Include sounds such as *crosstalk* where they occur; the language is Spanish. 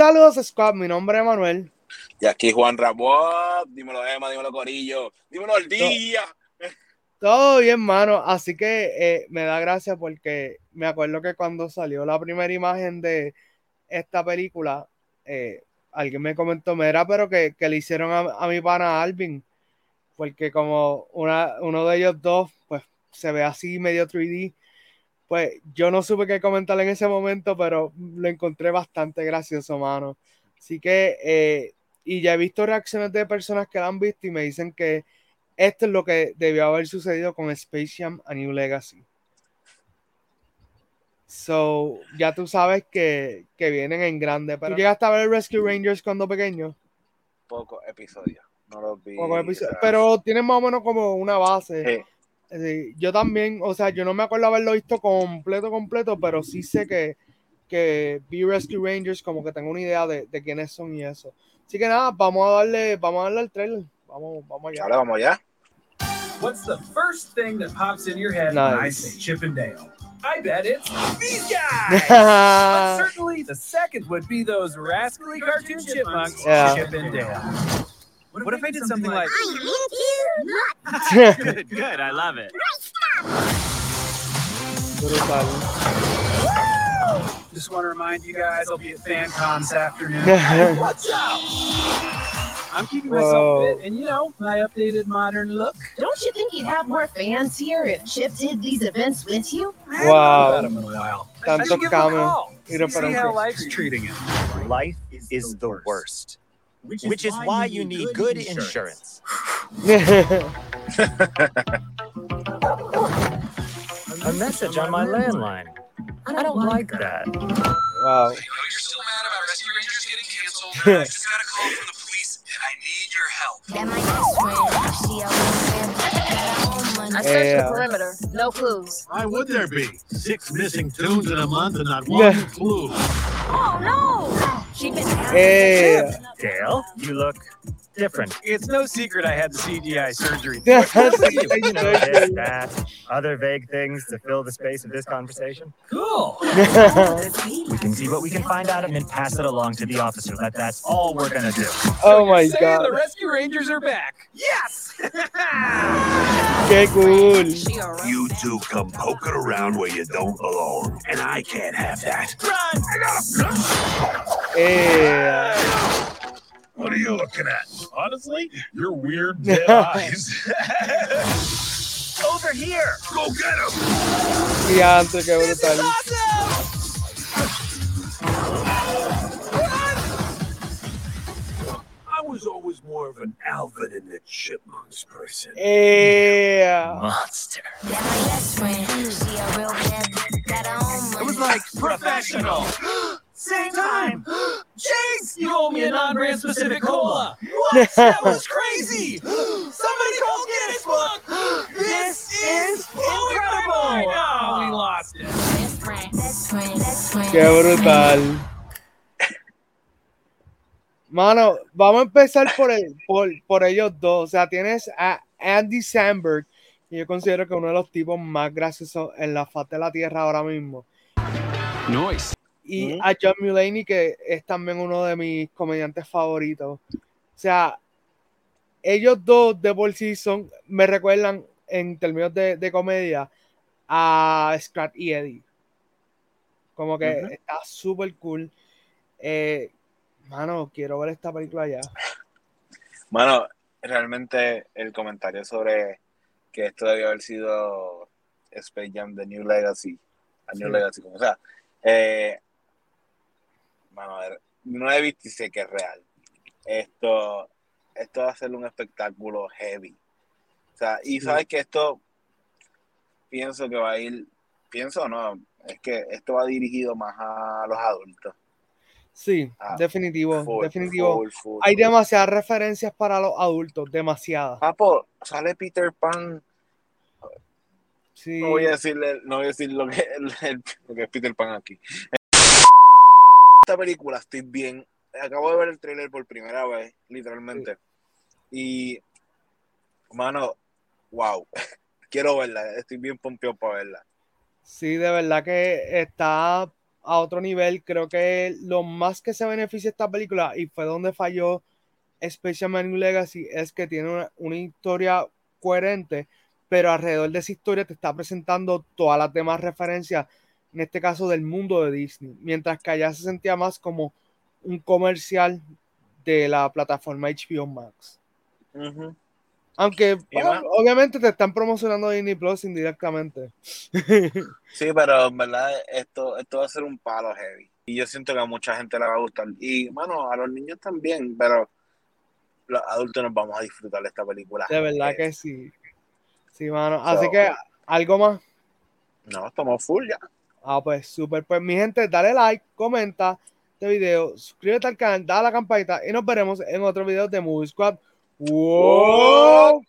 Saludos, Squad. Mi nombre es Manuel. Y aquí Juan Ramón. Dímelo, Emma. Dímelo, Corillo. Dímelo, el día. Todo bien, mano. Así que eh, me da gracia porque me acuerdo que cuando salió la primera imagen de esta película, eh, alguien me comentó, mira, pero que, le hicieron a, mi pana Alvin, porque como una, uno de ellos dos, pues se ve así medio 3D, pues yo no supe qué comentar en ese momento, pero lo encontré bastante gracioso, mano. Así que, eh, y ya he visto reacciones de personas que la han visto y me dicen que esto es lo que debió haber sucedido con Space Jam a New Legacy. So, ya tú sabes que, vienen en grande. Pero ¿Tú llegaste a ver Rescue Rangers cuando pequeño? Pocos episodios. No los vi. pero tienen más o menos como una base. Yo también, o sea, yo no me acuerdo haberlo visto completo, completo, pero sí sé que, que vi Rescue Rangers, como que tengo una idea de, quiénes son y eso. Así que nada, vamos a darle, vamos a darle al trailer. Vamos, vamos allá. vamos allá. What's the first thing that pops in your head nice. when I say Chip and Dale? I bet it's these *laughs* guys. but certainly the second would be those rascally cartoon chipmunks, yeah. Chip and Dale. What, what if, I did something like, like *laughs* good, good, I love it. Just want to remind you guys, I'll be at FanCon this afternoon. What's up? I'm keeping myself fit, and you know, my updated modern look. Don't you think you'd have more fans here if Chip did these events with you? Wow. I him in a while. Tanto cambio. See how life's treating him. Life is the worst. Which is, Which is why you need good insurance. insurance. *laughs* A message on my landline. I don't like that. Wow. you're still mad about Rescue Rangers getting canceled. I just got a call from the police and I searched the perimeter. No clues. Why would there be? Six missing tunes in a month and not *laughs* one yeah. clue. Oh no! She been hey. Dale, you look different. It's no secret I had the CGI surgery. *laughs* you know, this, that, other vague things to fill the space of this conversation. Cool. *laughs* we can see what we can find out and then pass it along to the officer. That that's all we're gonna do. Oh my god. The Rescue Rangers are back. Yes. *laughs* Okay, cool. You two come poking around where you don't belong, and I can't have that. Run! Yeah. What are you looking at? Honestly, your weird *laughs* dead eyes. Over here. Go get him. yeah i'm Gigante, qué was more of an Alvin and the Chipmunks person. Yeah. Monster. It was like professional. *gasps* Same time. *gasps* Jeez, you owe me a non-brand specific cola. What? *laughs* that was crazy. *gasps* Somebody call Guinness Book. This is incredible. Oh, we lost it. Qué brutal. Mano, vamos a empezar por, el, por, por ellos dos. O sea, tienes a Andy Samberg, que yo considero que uno de los tipos más graciosos en la faz de la tierra ahora mismo. Noise y a John Mulaney, que es también uno de mis comediantes favoritos. O sea, ellos dos de por sí son, me recuerdan en términos de, comedia a Scott y Eddie. Como que está súper cool. Eh, mano, quiero ver esta película ya. Mano, realmente el comentario sobre que esto debió haber sido Space Jam The New Legacy, a New Legacy, como sea, eh, Mano, no he visto y sé que es real. Esto, esto va a ser un espectáculo heavy. O sea, y sabes que esto, pienso que va a ir, pienso no, es que esto va dirigido más a los adultos. Sí, ah, definitivo, definitivo. Hay demasiadas referencias para los adultos, demasiadas. Ah, pues, sale Peter Pan. Sí. No voy a decirle, no voy a decir lo que, *laughs* lo que es Peter Pan aquí película estoy bien. Acabo de ver el trailer por primera vez, literalmente. Y, mano, wow. *laughs* Quiero verla. Estoy bien pompeado para verla. Sí, de verdad que está a otro nivel. Creo que lo más que se beneficia esta película, y fue donde falló Special Legacy, es que tiene una, historia coherente, pero alrededor de esa historia te está presentando todas las demás referencias, en este caso del mundo de Disney, mientras que allá se sentía más como un comercial de la plataforma HBO Max. Aunque bueno, obviamente te están promocionando Disney Plus indirectamente. *laughs* Sí, pero en verdad esto, esto va a ser un palo heavy. Y yo siento que a mucha gente le va a gustar. Y, bueno, a los niños también, pero los adultos nos vamos a disfrutar de esta película. De verdad que sí. Sí, mano. Así que, ¿algo más? No, estamos full ya. Ah, pues súper. Pues mi gente, dale like, comenta este video, suscríbete al canal, dale a la campanita y nos veremos en otro video de Movie Squad. ¡Wow!